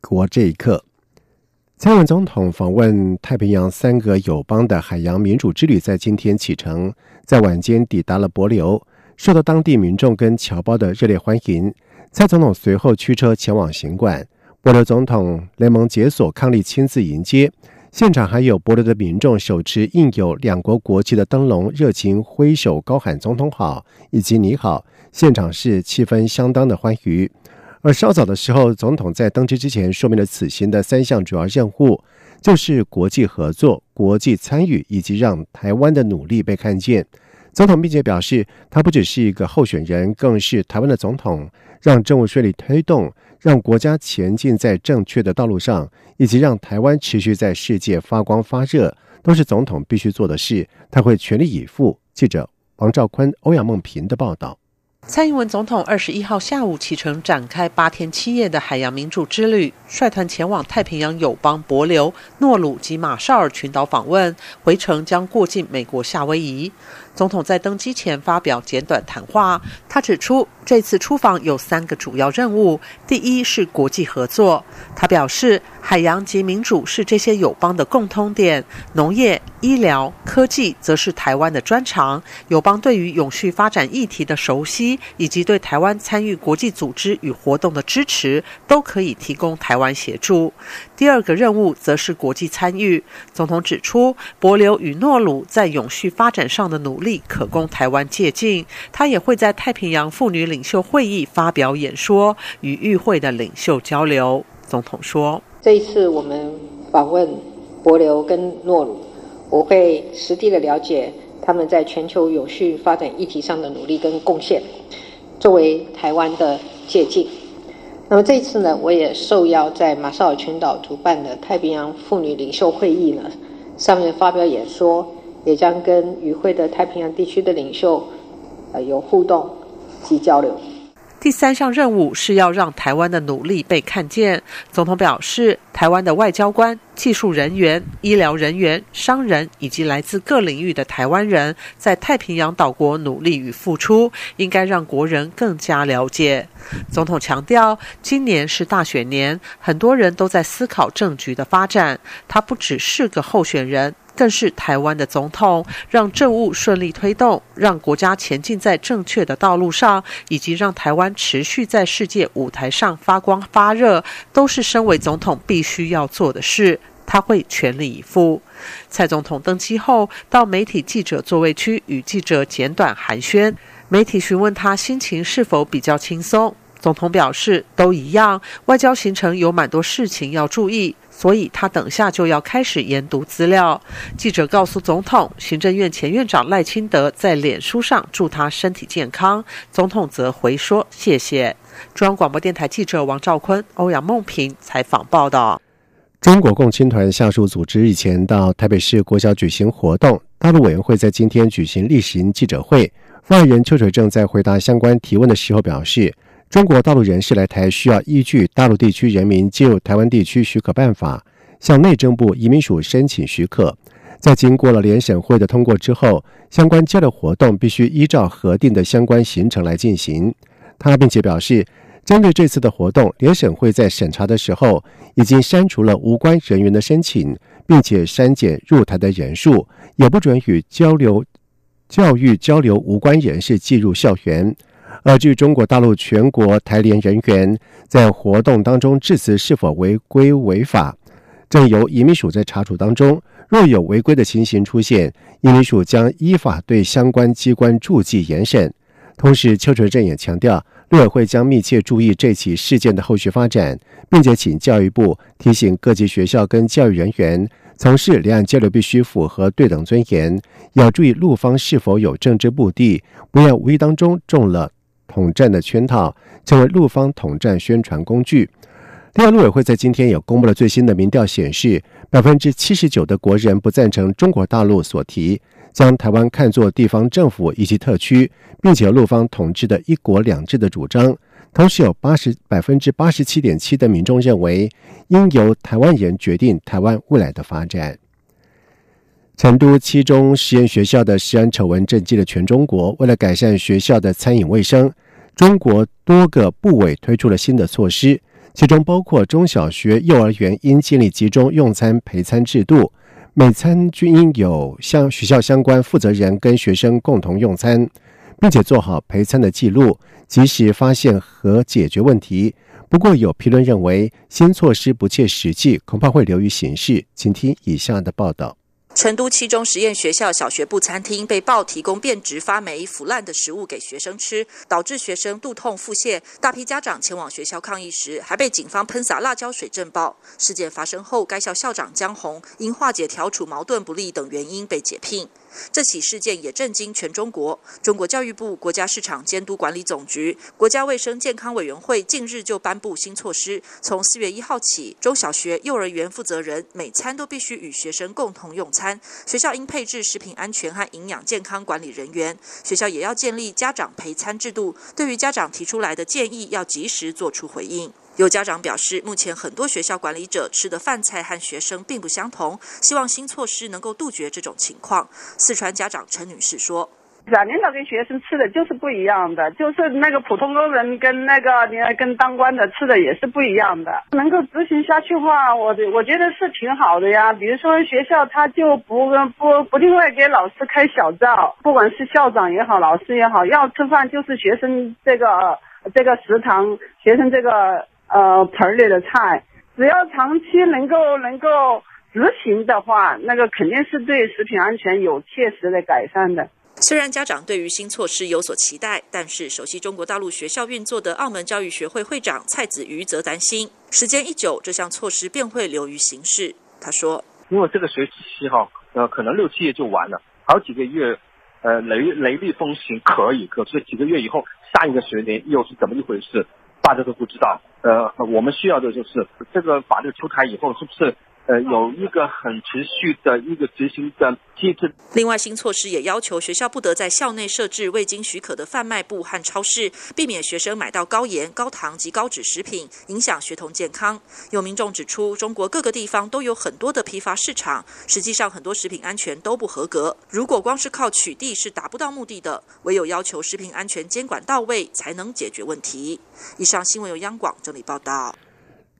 国这一刻》。蔡英文总统访问太平洋三个友邦的海洋民主之旅在今天启程，在晚间抵达了帛琉，受到当地民众跟侨胞的热烈欢迎。蔡总统随后驱车前往行馆，帛琉总统雷蒙解锁康利亲自迎接，现场还有帛琉的民众手持印有两国国旗的灯笼，热情挥手高喊“总统好”以及“你好”。现场是气氛相当的欢愉，而稍早的时候，总统在登机之前说明了此行的三项主要任务，就是国际合作、国际参与以及让台湾的努力被看见。总统并且表示，他不只是一个候选人，更是台湾的总统，让政务顺利推动，让国家前进在正确的道路上，以及让台湾持续在世界发光发热，都是总统必须做的事。他会全力以赴。记者王兆坤、欧阳梦平的报道。蔡英文总统二十一号下午启程，展开八天七夜的海洋民主之旅，率团前往太平洋友邦帛琉、诺鲁及马绍尔群岛访问，回程将过境美国夏威夷。总统在登机前发表简短谈话，他指出，这次出访有三个主要任务：第一是国际合作。他表示，海洋及民主是这些友邦的共通点，农业、医疗、科技则是台湾的专长。友邦对于永续发展议题的熟悉，以及对台湾参与国际组织与活动的支持，都可以提供台湾协助。第二个任务则是国际参与。总统指出，博琉与诺鲁在永续发展上的努力可供台湾借鉴。他也会在太平洋妇女领袖会议发表演说，与与会的领袖交流。总统说：“这一次我们访问博琉跟诺鲁，我会实地的了解他们在全球永续发展议题上的努力跟贡献，作为台湾的借鉴。那么这次呢，我也受邀在马绍尔群岛主办的太平洋妇女领袖会议呢，上面发表演说，也将跟与会的太平洋地区的领袖呃有互动及交流。”第三项任务是要让台湾的努力被看见。总统表示，台湾的外交官、技术人员、医疗人员、商人以及来自各领域的台湾人在太平洋岛国努力与付出，应该让国人更加了解。总统强调，今年是大选年，很多人都在思考政局的发展。他不只是个候选人。更是台湾的总统，让政务顺利推动，让国家前进在正确的道路上，以及让台湾持续在世界舞台上发光发热，都是身为总统必须要做的事。他会全力以赴。蔡总统登机后，到媒体记者座位区与记者简短寒暄，媒体询问他心情是否比较轻松，总统表示都一样。外交行程有蛮多事情要注意。所以他等下就要开始研读资料。记者告诉总统，行政院前院长赖清德在脸书上祝他身体健康，总统则回说谢谢。中央广播电台记者王兆坤、欧阳梦平采访报道。中国共青团下属组织日前到台北市国小举行活动，大陆委员会在今天举行例行记者会，发言人邱水正在回答相关提问的时候表示。中国大陆人士来台需要依据《大陆地区人民进入台湾地区许可办法》，向内政部移民署申请许可。在经过了联审会的通过之后，相关交流活动必须依照核定的相关行程来进行。他并且表示，针对这次的活动，联审会在审查的时候已经删除了无关人员的申请，并且删减入台的人数，也不准与交流、教育交流无关人士进入校园。而据中国大陆全国台联人员在活动当中致辞是否违规违法，正由移民署在查处当中。若有违规的情形出现，移民署将依法对相关机关注记严审。同时，邱垂正也强调，陆委会将密切注意这起事件的后续发展，并且请教育部提醒各级学校跟教育人员，从事两岸交流必须符合对等尊严，要注意陆方是否有政治目的，不要无意当中中了。统战的圈套，成为陆方统战宣传工具。另外，陆委会在今天也公布了最新的民调显示，百分之七十九的国人不赞成中国大陆所提将台湾看作地方政府以及特区，并且陆方统治的一国两制的主张。同时，有八十百分之八十七点七的民众认为，应由台湾人决定台湾未来的发展。成都七中实验学校的食安丑闻震惊了全中国。为了改善学校的餐饮卫生，中国多个部委推出了新的措施，其中包括中小学、幼儿园应建立集中用餐陪餐制度，每餐均应有向学校相关负责人跟学生共同用餐，并且做好陪餐的记录，及时发现和解决问题。不过，有评论认为新措施不切实际，恐怕会流于形式。请听以下的报道。成都七中实验学校小学部餐厅被曝提供变质、发霉、腐烂的食物给学生吃，导致学生肚痛、腹泻。大批家长前往学校抗议时，还被警方喷洒辣椒水震爆。事件发生后，该校校长江红因化解调处矛盾不利等原因被解聘。这起事件也震惊全中国。中国教育部、国家市场监督管理总局、国家卫生健康委员会近日就颁布新措施，从四月一号起，中小学、幼儿园负责人每餐都必须与学生共同用餐，学校应配置食品安全和营养健康管理人员，学校也要建立家长陪餐制度，对于家长提出来的建议要及时做出回应。有家长表示，目前很多学校管理者吃的饭菜和学生并不相同，希望新措施能够杜绝这种情况。四川家长陈女士说：“啊领导跟学生吃的就是不一样的，就是那个普通工人跟那个你跟当官的吃的也是不一样的。能够执行下去的话，我我觉得是挺好的呀。比如说学校他就不不不另外给老师开小灶，不管是校长也好，老师也好，要吃饭就是学生这个这个食堂，学生这个。”呃，盆里的菜，只要长期能够能够执行的话，那个肯定是对食品安全有切实的改善的。虽然家长对于新措施有所期待，但是熟悉中国大陆学校运作的澳门教育学会会长蔡子瑜则担心，时间一久，这项措施便会流于形式。他说：“因为这个学期哈，呃，可能六七月就完了，好几个月，呃，雷雷厉风行可以，可是几个月以后，下一个学年又是怎么一回事？大家都不知道。”呃，我们需要的就是这个法律出台以后，是不是？呃，有一个很持续的一个执行的机制。另外，新措施也要求学校不得在校内设置未经许可的贩卖部和超市，避免学生买到高盐、高糖及高脂食品，影响学童健康。有民众指出，中国各个地方都有很多的批发市场，实际上很多食品安全都不合格。如果光是靠取缔是达不到目的的，唯有要求食品安全监管到位，才能解决问题。以上新闻由央广整理报道。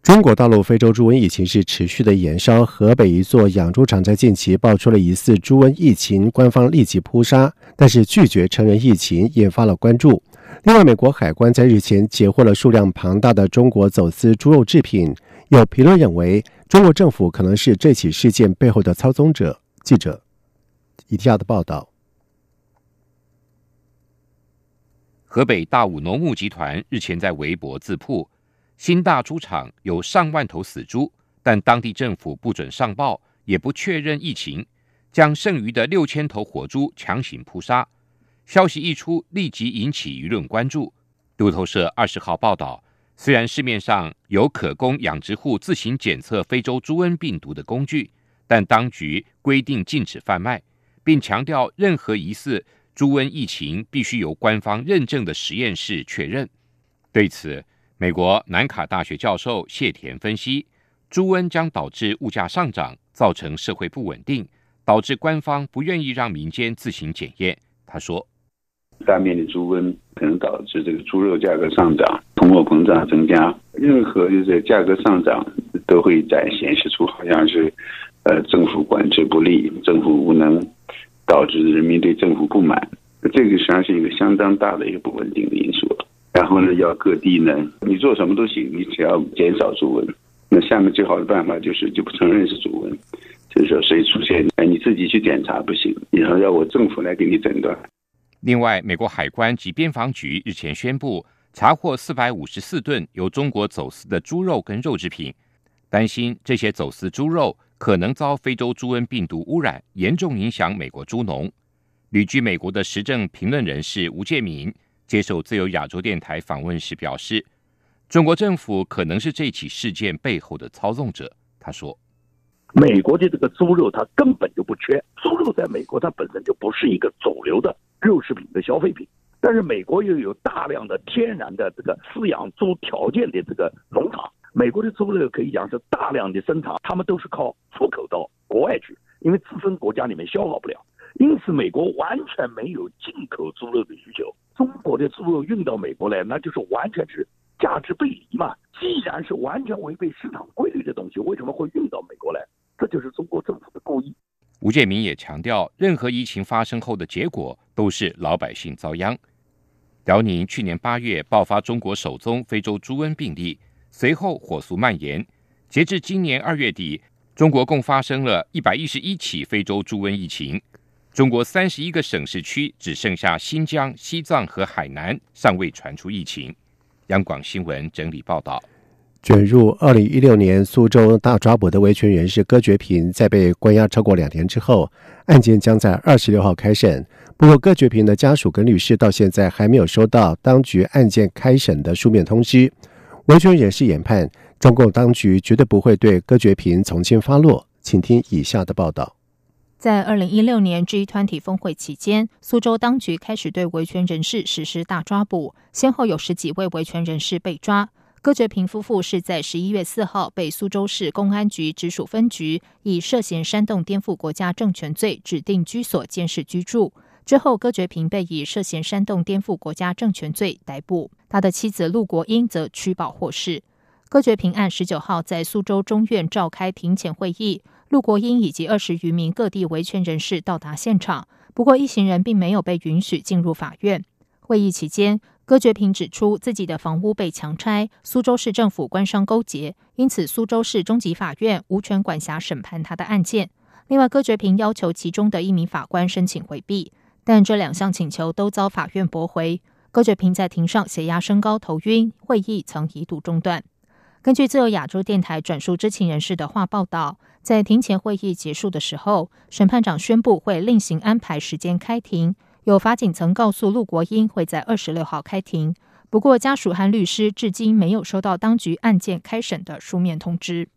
中国大陆非洲猪瘟疫情是持续的延烧，河北一座养猪场在近期爆出了疑似猪瘟疫情，官方立即扑杀，但是拒绝承认疫情，引发了关注。另外，美国海关在日前截获了数量庞大的中国走私猪肉制品，有评论认为中国政府可能是这起事件背后的操纵者。记者以下的报道：河北大武农牧集团日前在微博自曝。新大猪场有上万头死猪，但当地政府不准上报，也不确认疫情，将剩余的六千头活猪强行扑杀。消息一出，立即引起舆论关注。路透社二十号报道，虽然市面上有可供养殖户自行检测非洲猪瘟病毒的工具，但当局规定禁止贩卖，并强调任何疑似猪瘟疫情必须由官方认证的实验室确认。对此，美国南卡大学教授谢田分析，猪瘟将导致物价上涨，造成社会不稳定，导致官方不愿意让民间自行检验。他说：“大面积猪瘟可能导致这个猪肉价格上涨，通货膨胀增加。任何就是价格上涨，都会展显示出好像是，呃，政府管制不力，政府无能，导致人民对政府不满。这个实际上是一个相当大的一个不稳定的因素。”然后呢，要各地呢，你做什么都行，你只要减少猪瘟。那下面最好的办法就是就不承认是猪瘟，就是说谁出现，哎，你自己去检查不行，然后要我政府来给你诊断。另外，美国海关及边防局日前宣布查获四百五十四吨由中国走私的猪肉跟肉制品，担心这些走私猪肉可能遭非洲猪瘟病毒污染，严重影响美国猪农。旅居美国的时政评论人士吴建民。接受自由亚洲电台访问时表示，中国政府可能是这起事件背后的操纵者。他说：“美国的这个猪肉它根本就不缺，猪肉在美国它本身就不是一个主流的肉食品的消费品。但是美国又有大量的天然的这个饲养猪条件的这个农场，美国的猪肉可以讲是大量的生产，他们都是靠出口到国外去，因为自身国家里面消耗不了，因此美国完全没有进口猪肉的需求。中国的猪肉运到美国来，那就是完全是价值背离嘛。既然是完全违背市场规律的东西，为什么会运到美国来？这就是中国政府的故意。吴建民也强调，任何疫情发生后的结果都是老百姓遭殃。辽宁去年八月爆发中国首宗非洲猪瘟病例，随后火速蔓延。截至今年二月底，中国共发生了一百一十一起非洲猪瘟疫情。中国三十一个省市区只剩下新疆、西藏和海南尚未传出疫情。央广新闻整理报道。卷入二零一六年苏州大抓捕的维权人士戈觉平，在被关押超过两年之后，案件将在二十六号开审。不过，戈觉平的家属跟律师到现在还没有收到当局案件开审的书面通知。维权人士研判，中共当局绝对不会对戈觉平从轻发落。请听以下的报道：在二零一六年 G 团体峰会期间，苏州当局开始对维权人士实施大抓捕，先后有十几位维权人士被抓。戈觉平夫妇是在十一月四号被苏州市公安局直属分局以涉嫌煽动颠覆国家政权罪指定居所监视居住。之后，戈觉平被以涉嫌煽动颠覆国家政权罪逮捕，他的妻子陆国英则取保获释。戈觉平案十九号在苏州中院召开庭前会议，陆国英以及二十余名各地维权人士到达现场，不过一行人并没有被允许进入法院。会议期间，戈觉平指出自己的房屋被强拆，苏州市政府官商勾结，因此苏州市中级法院无权管辖审判他的案件。另外，戈觉平要求其中的一名法官申请回避。但这两项请求都遭法院驳回。戈觉平在庭上血压升高、头晕，会议曾一度中断。根据自由亚洲电台转述知情人士的话报道，在庭前会议结束的时候，审判长宣布会另行安排时间开庭。有法警曾告诉陆国英会在二十六号开庭，不过家属和律师至今没有收到当局案件开审的书面通知。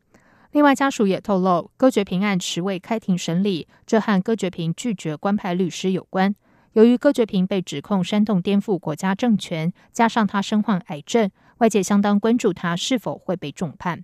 另外，家属也透露，戈觉平案迟未开庭审理，这和戈觉平拒绝官派律师有关。由于戈觉平被指控煽动颠覆国家政权，加上他身患癌症，外界相当关注他是否会被重判。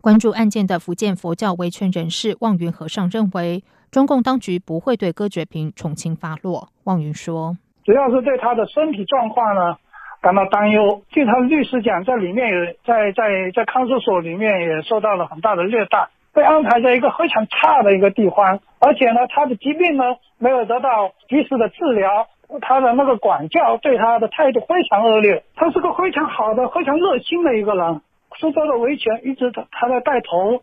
关注案件的福建佛教维权人士望云和尚认为，中共当局不会对戈觉平从轻发落。望云说：“主要是对他的身体状况呢。”感到担忧。据他的律师讲，在里面也在在在看守所里面也受到了很大的虐待，被安排在一个非常差的一个地方，而且呢，他的疾病呢没有得到及时的治疗，他的那个管教对他的态度非常恶劣。他是个非常好的、非常热心的一个人。苏州的维权一直他他在带头。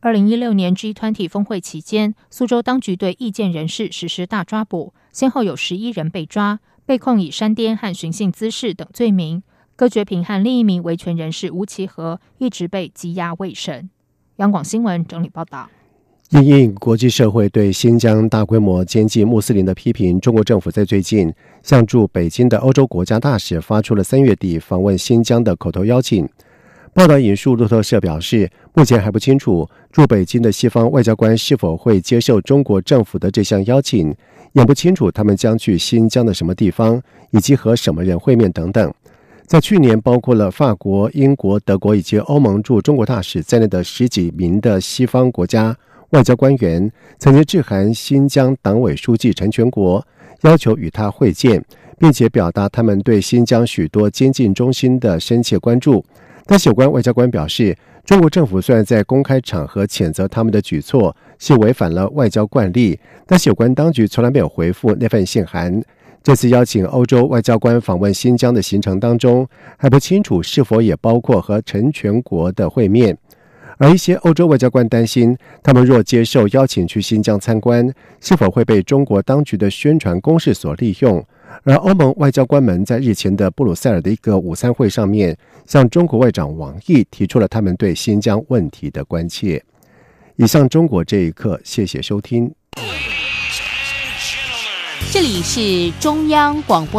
二零一六年 G 团体峰会期间，苏州当局对意见人士实施大抓捕，先后有十一人被抓。被控以煽颠和寻衅滋事等罪名，戈觉平和另一名维权人士吴其和一直被羁押未审。央广新闻整理报道：因应国际社会对新疆大规模监禁穆斯林的批评，中国政府在最近向驻北京的欧洲国家大使发出了三月底访问新疆的口头邀请。报道引述路透社表示，目前还不清楚驻北京的西方外交官是否会接受中国政府的这项邀请。也不清楚他们将去新疆的什么地方，以及和什么人会面等等。在去年，包括了法国、英国、德国以及欧盟驻中国大使在内的十几名的西方国家外交官员，曾经致函新疆党委书记陈全国，要求与他会见，并且表达他们对新疆许多监禁中心的深切关注。但有关外交官表示，中国政府虽然在公开场合谴责他们的举措是违反了外交惯例，但是有关当局从来没有回复那份信函。这次邀请欧洲外交官访问新疆的行程当中，还不清楚是否也包括和陈全国的会面。而一些欧洲外交官担心，他们若接受邀请去新疆参观，是否会被中国当局的宣传攻势所利用。而欧盟外交官们在日前的布鲁塞尔的一个午餐会上面，向中国外长王毅提出了他们对新疆问题的关切。以上中国这一刻，谢谢收听。这里是中央广播。